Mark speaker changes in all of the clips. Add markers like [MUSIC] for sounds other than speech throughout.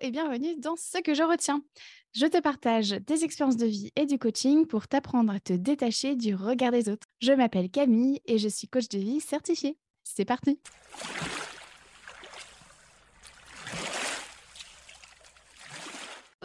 Speaker 1: et bienvenue dans Ce que je retiens. Je te partage des expériences de vie et du coaching pour t'apprendre à te détacher du regard des autres. Je m'appelle Camille et je suis coach de vie certifiée. C'est parti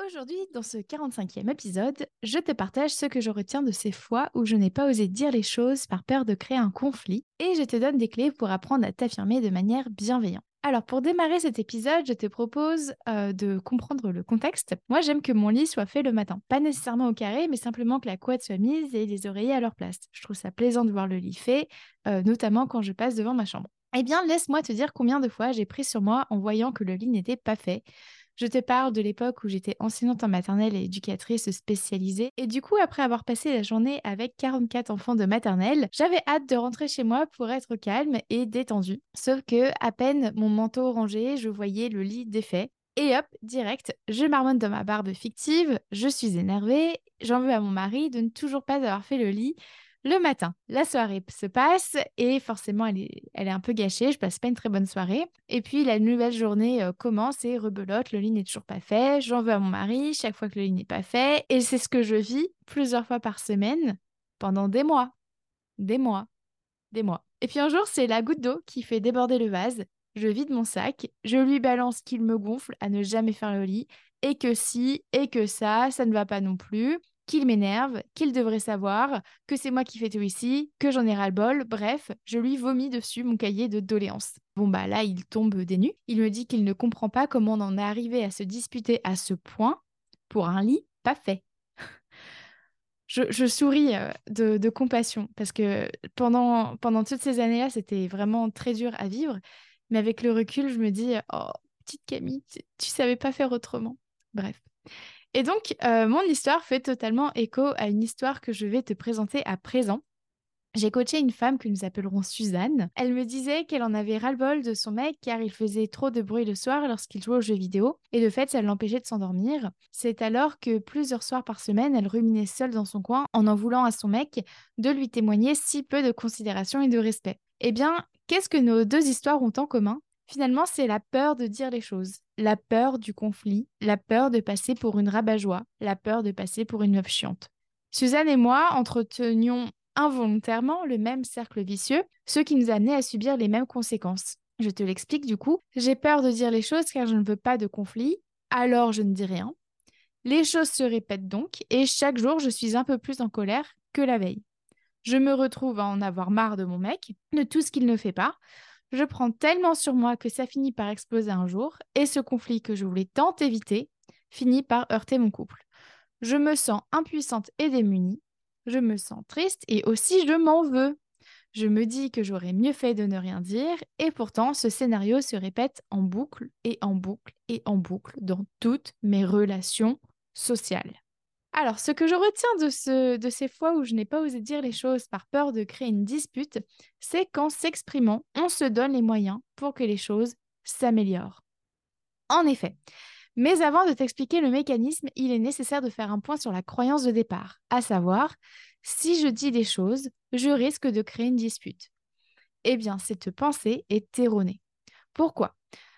Speaker 1: Aujourd'hui, dans ce 45e épisode, je te partage ce que je retiens de ces fois où je n'ai pas osé dire les choses par peur de créer un conflit et je te donne des clés pour apprendre à t'affirmer de manière bienveillante. Alors, pour démarrer cet épisode, je te propose euh, de comprendre le contexte. Moi, j'aime que mon lit soit fait le matin. Pas nécessairement au carré, mais simplement que la couette soit mise et les oreillers à leur place. Je trouve ça plaisant de voir le lit fait, euh, notamment quand je passe devant ma chambre. Eh bien, laisse-moi te dire combien de fois j'ai pris sur moi en voyant que le lit n'était pas fait. Je te parle de l'époque où j'étais enseignante en maternelle et éducatrice spécialisée. Et du coup, après avoir passé la journée avec 44 enfants de maternelle, j'avais hâte de rentrer chez moi pour être calme et détendue. Sauf que, à peine mon manteau rangé, je voyais le lit défait. Et hop, direct, je marmonne dans ma barbe fictive, je suis énervée, j'en veux à mon mari de ne toujours pas avoir fait le lit le matin, la soirée se passe et forcément, elle est, un peu gâchée. Je passe pas une très bonne soirée. Et puis, la nouvelle journée euh, commence et rebelote. Le lit n'est toujours pas fait. J'en veux à mon mari chaque fois que le lit n'est pas fait. Et c'est ce que je vis plusieurs fois par semaine pendant des mois. Des mois. Des mois. Et puis un jour, c'est la goutte d'eau qui fait déborder le vase. Je vide mon sac, je lui balance qu'il me gonfle à ne jamais faire le lit, et que si, et que ça, ça ne va pas non plus qu'il m'énerve, qu'il devrait savoir, que c'est moi qui fais tout ici, que j'en ai ras-le-bol, bref, je lui vomis dessus mon cahier de doléances. Bon bah là, il tombe des nues. Il me dit qu'il ne comprend pas comment on en est arrivé à se disputer à ce point pour un lit pas fait. [LAUGHS] Je, souris euh, de, compassion parce que pendant, pendant toutes ces années-là, c'était vraiment très dur à vivre. Mais avec le recul, je me dis, oh, petite Camille, tu, tu savais pas faire autrement. Bref. Et donc, euh, mon histoire fait totalement écho à une histoire que je vais te présenter à présent. J'ai coaché une femme que nous appellerons Suzanne. Elle me disait qu'elle en avait ras-le-bol de son mec car il faisait trop de bruit le soir lorsqu'il jouait aux jeux vidéo et de fait ça l'empêchait de s'endormir. C'est alors que plusieurs soirs par semaine elle ruminait seule dans son coin en en voulant à son mec de lui témoigner si peu de considération et de respect. Eh bien, qu'est-ce que nos deux histoires ont en commun? Finalement, c'est la peur de dire les choses, la peur du conflit, la peur de passer pour une rabat-joie, la peur de passer pour une meuf chiante. Suzanne et moi entretenions involontairement le même cercle vicieux, ce qui nous amenait à subir les mêmes conséquences. Je te l'explique du coup. J'ai peur de dire les choses car je ne veux pas de conflit, alors je ne dis rien. Les choses se répètent donc et chaque jour je suis un peu plus en colère que la veille. Je me retrouve à en avoir marre de mon mec, de tout ce qu'il ne fait pas, je prends tellement sur moi que ça finit par exploser un jour, et ce conflit que je voulais tant éviter finit par heurter mon couple. Je me sens impuissante et démunie, je me sens triste et aussi je m'en veux. Je me dis que j'aurais mieux fait de ne rien dire, et pourtant ce scénario se répète en boucle et en boucle et en boucle dans toutes mes relations sociales. Alors, ce que je retiens de, ces fois où je n'ai pas osé dire les choses par peur de créer une dispute, c'est qu'en s'exprimant, on se donne les moyens pour que les choses s'améliorent. En effet, mais avant de t'expliquer le mécanisme, il est nécessaire de faire un point sur la croyance de départ, à savoir, si je dis des choses, je risque de créer une dispute. Eh bien, cette pensée est erronée. Pourquoi?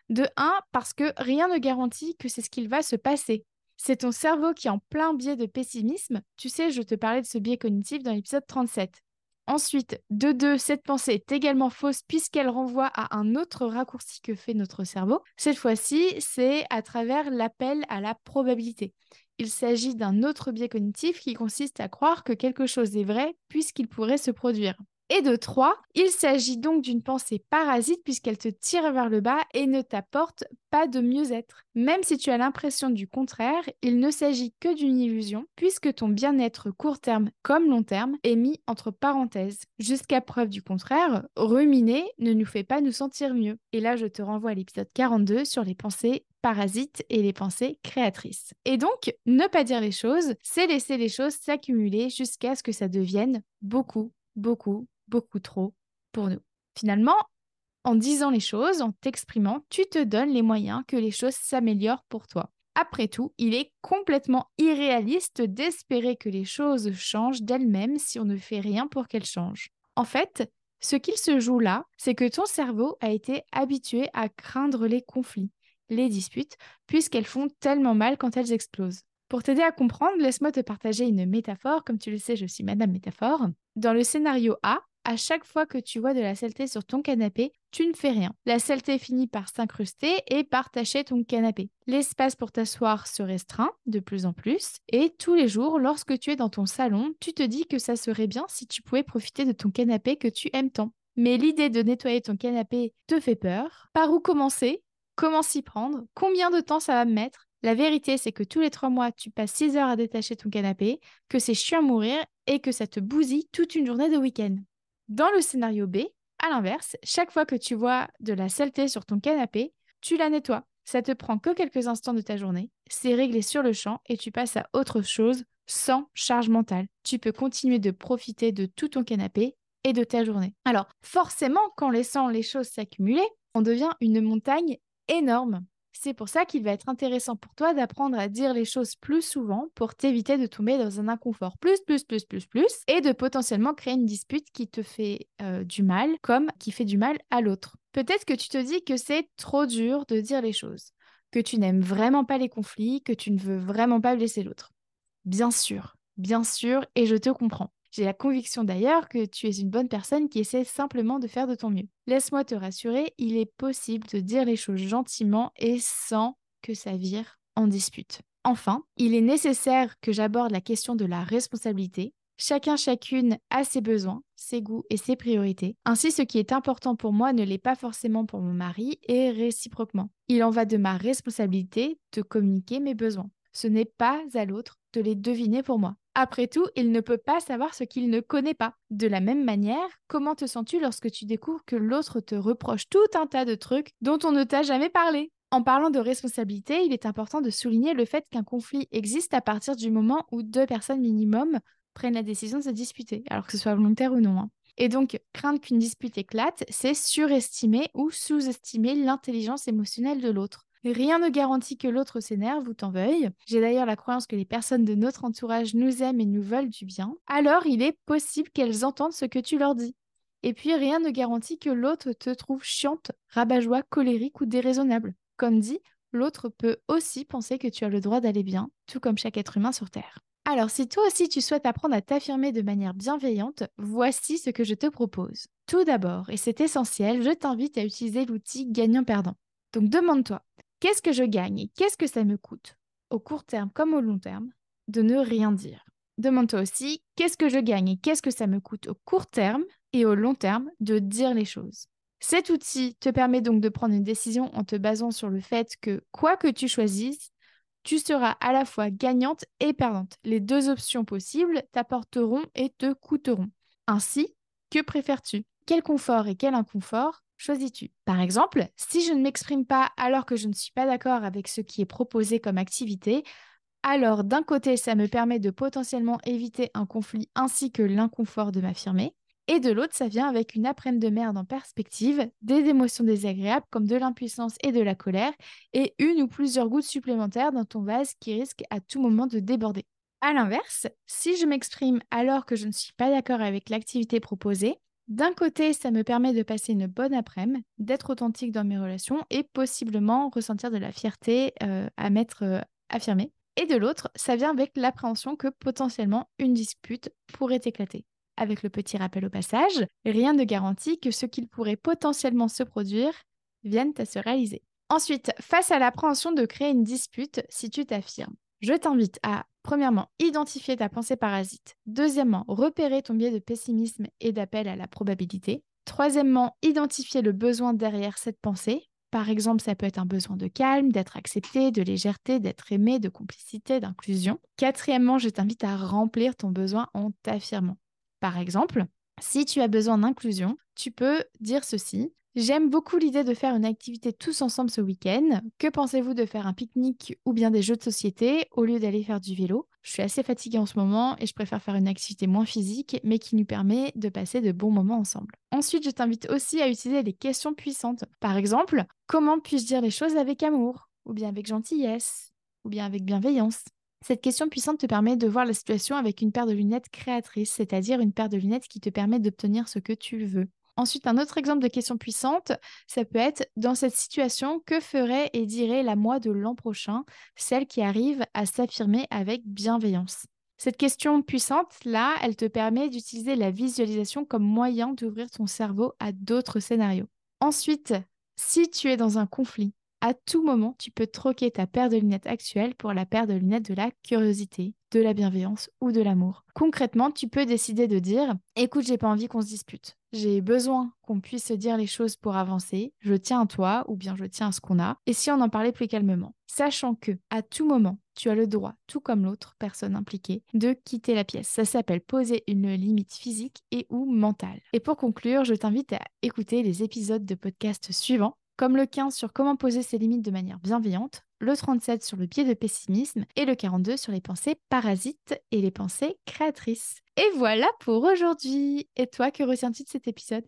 Speaker 1: De un, parce que rien ne garantit que c'est ce qu'il va se passer c'est ton cerveau qui est en plein biais de pessimisme. Tu sais, je te parlais de ce biais cognitif dans l'épisode 37. Ensuite, de deux, cette pensée est également fausse puisqu'elle renvoie à un autre raccourci que fait notre cerveau. Cette fois-ci, c'est à travers l'appel à la probabilité. Il s'agit d'un autre biais cognitif qui consiste à croire que quelque chose est vrai puisqu'il pourrait se produire. Et de trois, il s'agit donc d'une pensée parasite puisqu'elle te tire vers le bas et ne t'apporte pas de mieux-être. Même si tu as l'impression du contraire, il ne s'agit que d'une illusion puisque ton bien-être court terme comme long terme est mis entre parenthèses. Jusqu'à preuve du contraire, ruminer ne nous fait pas nous sentir mieux. Et là, je te renvoie à l'épisode 42 sur les pensées parasites et les pensées créatrices. Et donc, ne pas dire les choses, c'est laisser les choses s'accumuler jusqu'à ce que ça devienne beaucoup, beaucoup, beaucoup trop pour nous. Finalement, en disant les choses, en t'exprimant, tu te donnes les moyens que les choses s'améliorent pour toi. Après tout, il est complètement irréaliste d'espérer que les choses changent d'elles-mêmes si on ne fait rien pour qu'elles changent. En fait, ce qu'il se joue là, c'est que ton cerveau a été habitué à craindre les conflits. les disputes, puisqu'elles font tellement mal quand elles explosent. Pour t'aider à comprendre, laisse-moi te partager une métaphore. Comme tu le sais, je suis Madame Métaphore. Dans le scénario A, à chaque fois que tu vois de la saleté sur ton canapé, tu ne fais rien. La saleté finit par s'incruster et par tacher ton canapé. L'espace pour t'asseoir se restreint de plus en plus et tous les jours, lorsque tu es dans ton salon, tu te dis que ça serait bien si tu pouvais profiter de ton canapé que tu aimes tant. Mais l'idée de nettoyer ton canapé te fait peur. Par où commencer? Comment s'y prendre? Combien de temps ça va me mettre? La vérité, c'est que tous les trois mois, tu passes 6 heures à détacher ton canapé, que c'est chiant à mourir et que ça te bousille toute une journée de week-end. Dans le scénario B, à l'inverse, chaque fois que tu vois de la saleté sur ton canapé, tu la nettoies. Ça te prend que quelques instants de ta journée, c'est réglé sur le champ et tu passes à autre chose sans charge mentale. Tu peux continuer de profiter de tout ton canapé et de ta journée. Alors, forcément, qu'en laissant les choses s'accumuler, on devient une montagne énorme. C'est pour ça qu'il va être intéressant pour toi d'apprendre à dire les choses plus souvent pour t'éviter de tomber dans un inconfort plus, plus, plus, plus, plus, et de potentiellement créer une dispute qui te fait euh, du mal comme qui fait du mal à l'autre. Peut-être que tu te dis que c'est trop dur de dire les choses, que tu n'aimes vraiment pas les conflits, que tu ne veux vraiment pas blesser l'autre. Bien sûr, bien sûr, et je te comprends. J'ai la conviction d'ailleurs que tu es une bonne personne qui essaie simplement de faire de ton mieux. Laisse-moi te rassurer, il est possible de dire les choses gentiment et sans que ça vire en dispute. Enfin, il est nécessaire que j'aborde la question de la responsabilité. Chacun chacune a ses besoins, ses goûts et ses priorités. Ainsi, ce qui est important pour moi ne l'est pas forcément pour mon mari et réciproquement. Il en va de ma responsabilité de communiquer mes besoins. Ce n'est pas à l'autre de les deviner pour moi. Après tout, il ne peut pas savoir ce qu'il ne connaît pas. De la même manière, comment te sens-tu lorsque tu découvres que l'autre te reproche tout un tas de trucs dont on ne t'a jamais parlé? En parlant de responsabilité, il est important de souligner le fait qu'un conflit existe à partir du moment où deux personnes minimum prennent la décision de se disputer, alors que ce soit volontaire ou non. Hein. Et donc, craindre qu'une dispute éclate, c'est surestimer ou sous-estimer l'intelligence émotionnelle de l'autre. Rien ne garantit que l'autre s'énerve ou t'en veuille. J'ai d'ailleurs la croyance que les personnes de notre entourage nous aiment et nous veulent du bien. Alors il est possible qu'elles entendent ce que tu leur dis. Et puis rien ne garantit que l'autre te trouve chiante, rabat-joie, colérique ou déraisonnable. Comme dit, l'autre peut aussi penser que tu as le droit d'aller bien, tout comme chaque être humain sur Terre. Alors si toi aussi tu souhaites apprendre à t'affirmer de manière bienveillante, voici ce que je te propose. Tout d'abord, et c'est essentiel, je t'invite à utiliser l'outil gagnant-perdant. Donc demande-toi, Qu'est-ce que je gagne et qu'est-ce que ça me coûte, au court terme comme au long terme, de ne rien dire? Demande-toi aussi, qu'est-ce que je gagne et qu'est-ce que ça me coûte au court terme et au long terme de dire les choses? Cet outil te permet donc de prendre une décision en te basant sur le fait que, quoi que tu choisisses, tu seras à la fois gagnante et perdante. Les deux options possibles t'apporteront et te coûteront. Ainsi, que préfères-tu? Quel confort et quel inconfort choisis-tu? Par exemple, si je ne m'exprime pas alors que je ne suis pas d'accord avec ce qui est proposé comme activité, alors d'un côté, ça me permet de potentiellement éviter un conflit ainsi que l'inconfort de m'affirmer. Et de l'autre, ça vient avec une après-midi de merde en perspective, des émotions désagréables comme de l'impuissance et de la colère, et une ou plusieurs gouttes supplémentaires dans ton vase qui risquent à tout moment de déborder. A l'inverse, si je m'exprime alors que je ne suis pas d'accord avec l'activité proposée, d'un côté, ça me permet de passer une bonne après-midi, d'être authentique dans mes relations et possiblement ressentir de la fierté euh, à m'être euh, affirmée. Et de l'autre, ça vient avec l'appréhension que potentiellement une dispute pourrait éclater. Avec le petit rappel au passage, rien ne garantit que ce qu'il pourrait potentiellement se produire vienne à se réaliser. Ensuite, face à l'appréhension de créer une dispute, si tu t'affirmes, je t'invite à Premièrement, identifier ta pensée parasite. Deuxièmement, repérer ton biais de pessimisme et d'appel à la probabilité. Troisièmement, identifier le besoin derrière cette pensée. Par exemple, ça peut être un besoin de calme, d'être accepté, de légèreté, d'être aimé, de complicité, d'inclusion. Quatrièmement, je t'invite à remplir ton besoin en t'affirmant. Par exemple, si tu as besoin d'inclusion, tu peux dire ceci. J'aime beaucoup l'idée de faire une activité tous ensemble ce week-end. Que pensez-vous de faire un pique-nique ou bien des jeux de société au lieu d'aller faire du vélo? Je suis assez fatiguée en ce moment et je préfère faire une activité moins physique mais qui nous permet de passer de bons moments ensemble. Ensuite, je t'invite aussi à utiliser des questions puissantes. Par exemple, comment puis-je dire les choses avec amour? Ou bien avec gentillesse? Ou bien avec bienveillance? Cette question puissante te permet de voir la situation avec une paire de lunettes créatrice, c'est-à-dire une paire de lunettes qui te permet d'obtenir ce que tu veux. Ensuite, un autre exemple de question puissante, ça peut être dans cette situation, que ferait et dirait la moi de l'an prochain, celle qui arrive à s'affirmer avec bienveillance? Cette question puissante, là, elle te permet d'utiliser la visualisation comme moyen d'ouvrir ton cerveau à d'autres scénarios. Ensuite, si tu es dans un conflit, à tout moment, tu peux troquer ta paire de lunettes actuelle pour la paire de lunettes de la curiosité, de la bienveillance ou de l'amour. Concrètement, tu peux décider de dire Écoute, j'ai pas envie qu'on se dispute. J'ai besoin qu'on puisse se dire les choses pour avancer. Je tiens à toi ou bien je tiens à ce qu'on a. Et si on en parlait plus calmement, sachant que à tout moment, tu as le droit, tout comme l'autre personne impliquée, de quitter la pièce. Ça s'appelle poser une limite physique et ou mentale. Et pour conclure, je t'invite à écouter les épisodes de podcast suivants comme le 15 sur comment poser ses limites de manière bienveillante, le 37 sur le biais de pessimisme et le 42 sur les pensées parasites et les pensées créatrices. Et voilà pour aujourd'hui. Et toi, que retiens-tu de cet épisode?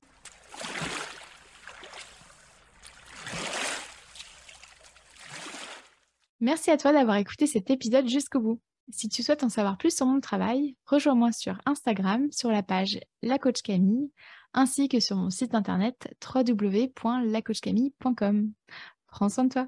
Speaker 1: Merci à toi d'avoir écouté cet épisode jusqu'au bout. Si tu souhaites en savoir plus sur mon travail, rejoins-moi sur Instagram sur la page La Camille ainsi que sur mon site internet www.lacoachcamille.com. Prends soin de toi.